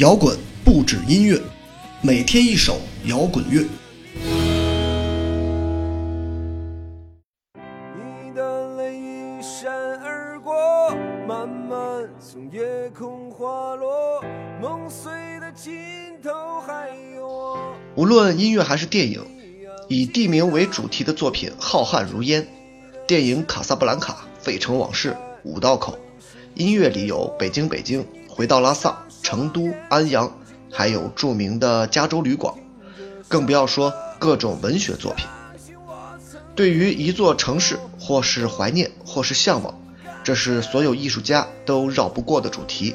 摇滚不止音乐，每天一首摇滚乐。你的泪一闪而过，慢慢从夜空滑落，梦碎的尽头还有我。无论音乐还是电影，以地名为主题的作品浩瀚如烟。电影《卡萨布兰卡》《费城往事》《五道口》，音乐里有北京北京、回到拉萨、成都、安阳，还有著名的加州旅馆，更不要说各种文学作品。对于一座城市，或是怀念，或是向往，这是所有艺术家都绕不过的主题。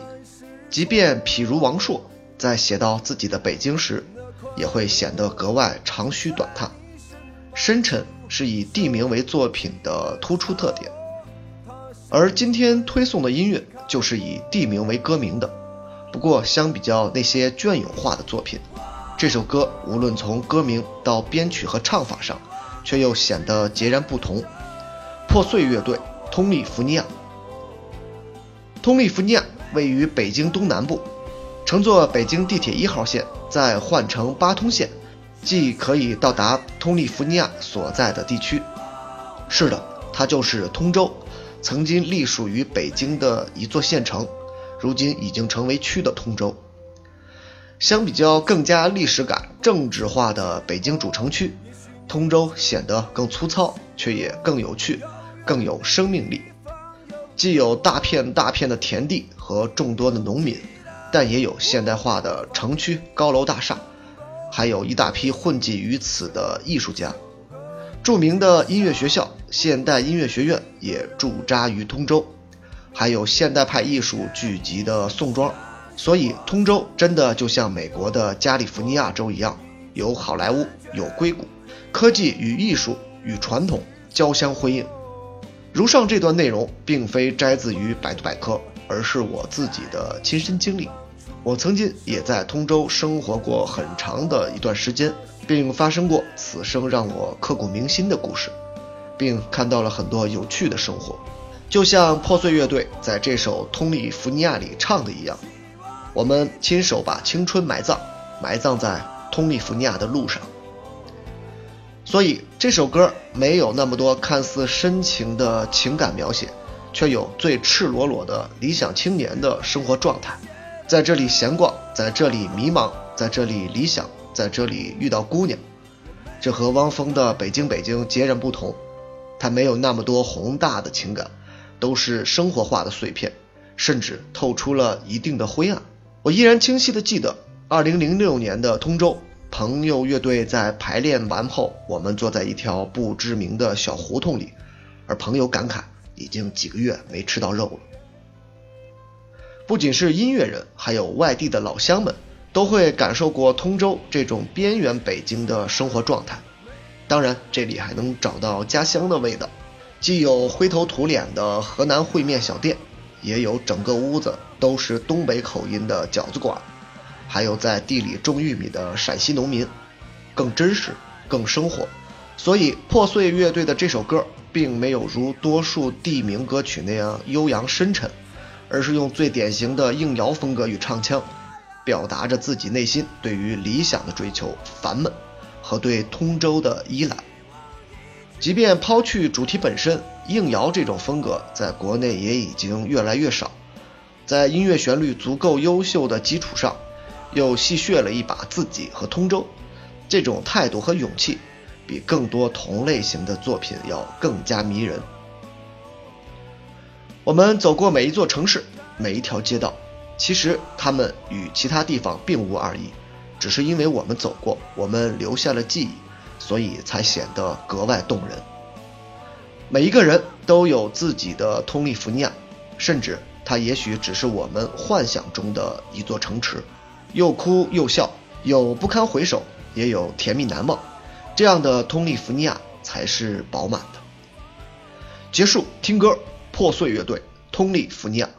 即便譬如王朔，在写到自己的北京时，也会显得格外长吁短叹。深沉是以地名为作品的突出特点，而今天推送的音乐就是以地名为歌名的。不过，相比较那些隽永化的作品，这首歌无论从歌名到编曲和唱法上，却又显得截然不同。破碎乐队，通利福尼亚。通利福尼亚位于北京东南部，乘坐北京地铁一号线，再换乘八通线。既可以到达通利福尼亚所在的地区，是的，它就是通州，曾经隶属于北京的一座县城，如今已经成为区的通州。相比较更加历史感、政治化的北京主城区，通州显得更粗糙，却也更有趣，更有生命力。既有大片大片的田地和众多的农民，但也有现代化的城区、高楼大厦。还有一大批混迹于此的艺术家，著名的音乐学校现代音乐学院也驻扎于通州，还有现代派艺术聚集的宋庄，所以通州真的就像美国的加利福尼亚州一样，有好莱坞，有硅谷，科技与艺术与传统交相辉映。如上这段内容并非摘自于百度百科，而是我自己的亲身经历。我曾经也在通州生活过很长的一段时间，并发生过此生让我刻骨铭心的故事，并看到了很多有趣的生活，就像破碎乐队在这首《通利福尼亚》里唱的一样：“我们亲手把青春埋葬，埋葬在通利福尼亚的路上。”所以这首歌没有那么多看似深情的情感描写，却有最赤裸裸的理想青年的生活状态。在这里闲逛，在这里迷茫，在这里理想，在这里遇到姑娘，这和汪峰的《北京北京》截然不同。他没有那么多宏大的情感，都是生活化的碎片，甚至透出了一定的灰暗。我依然清晰的记得，二零零六年的通州，朋友乐队在排练完后，我们坐在一条不知名的小胡同里，而朋友感慨，已经几个月没吃到肉了。不仅是音乐人，还有外地的老乡们，都会感受过通州这种边缘北京的生活状态。当然，这里还能找到家乡的味道，既有灰头土脸的河南烩面小店，也有整个屋子都是东北口音的饺子馆，还有在地里种玉米的陕西农民，更真实，更生活。所以，破碎乐队的这首歌，并没有如多数地名歌曲那样悠扬深沉。而是用最典型的硬摇风格与唱腔，表达着自己内心对于理想的追求、烦闷和对通州的依赖。即便抛去主题本身，硬摇这种风格在国内也已经越来越少。在音乐旋律足够优秀的基础上，又戏谑了一把自己和通州，这种态度和勇气，比更多同类型的作品要更加迷人。我们走过每一座城市，每一条街道，其实它们与其他地方并无二异，只是因为我们走过，我们留下了记忆，所以才显得格外动人。每一个人都有自己的通利福尼亚，甚至它也许只是我们幻想中的一座城池，又哭又笑，有不堪回首，也有甜蜜难忘，这样的通利福尼亚才是饱满的。结束，听歌。破碎乐队，通利福尼亚。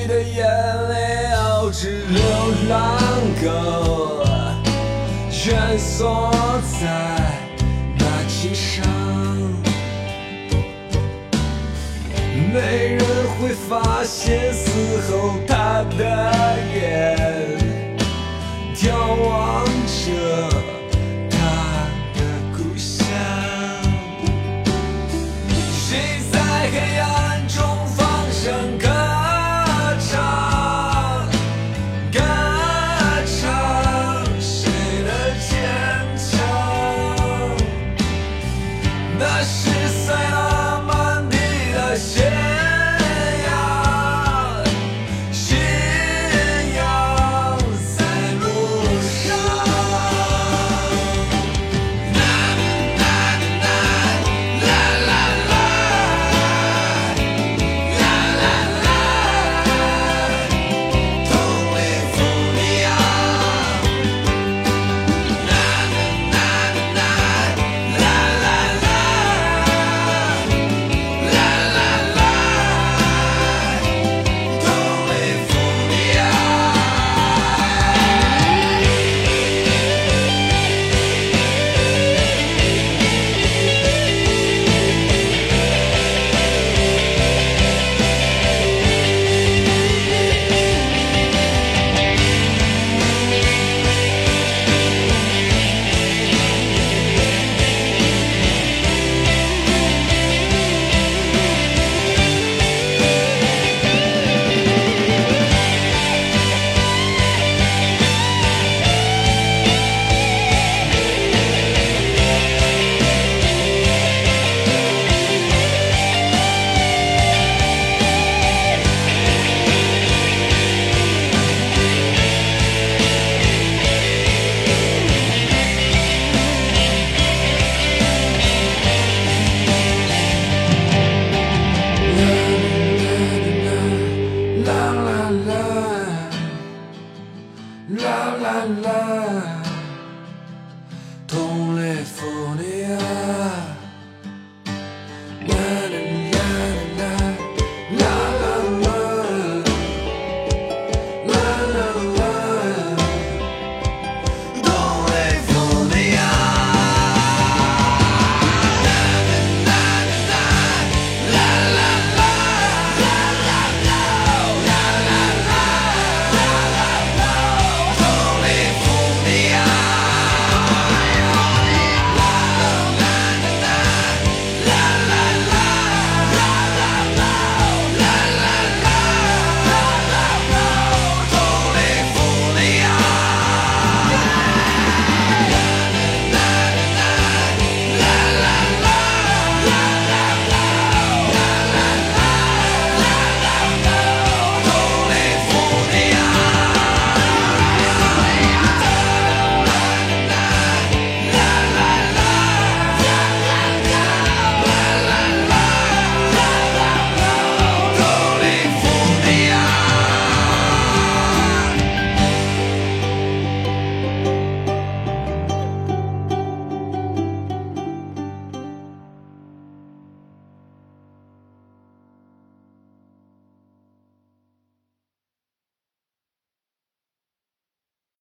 你的眼泪熬着流浪狗，蜷缩在那街上，没人会发现，死后他的眼。